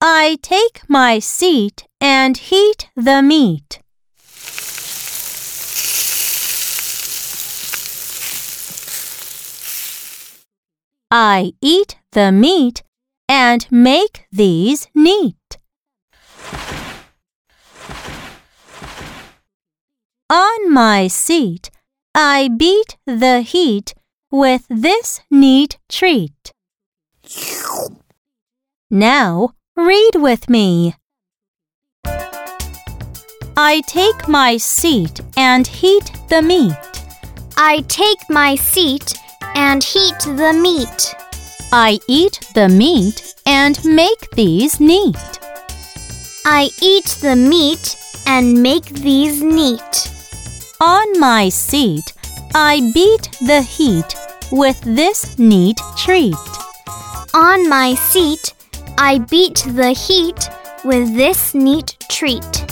I take my seat and heat the meat. I eat the meat and make these neat. On my seat, I beat the heat with this neat treat. Now, read with me. I take my seat and heat the meat. I take my seat and heat the meat. I eat the meat and make these neat. I eat the meat and make these neat. On my seat, I beat the heat with this neat treat. On my seat, I beat the heat with this neat treat.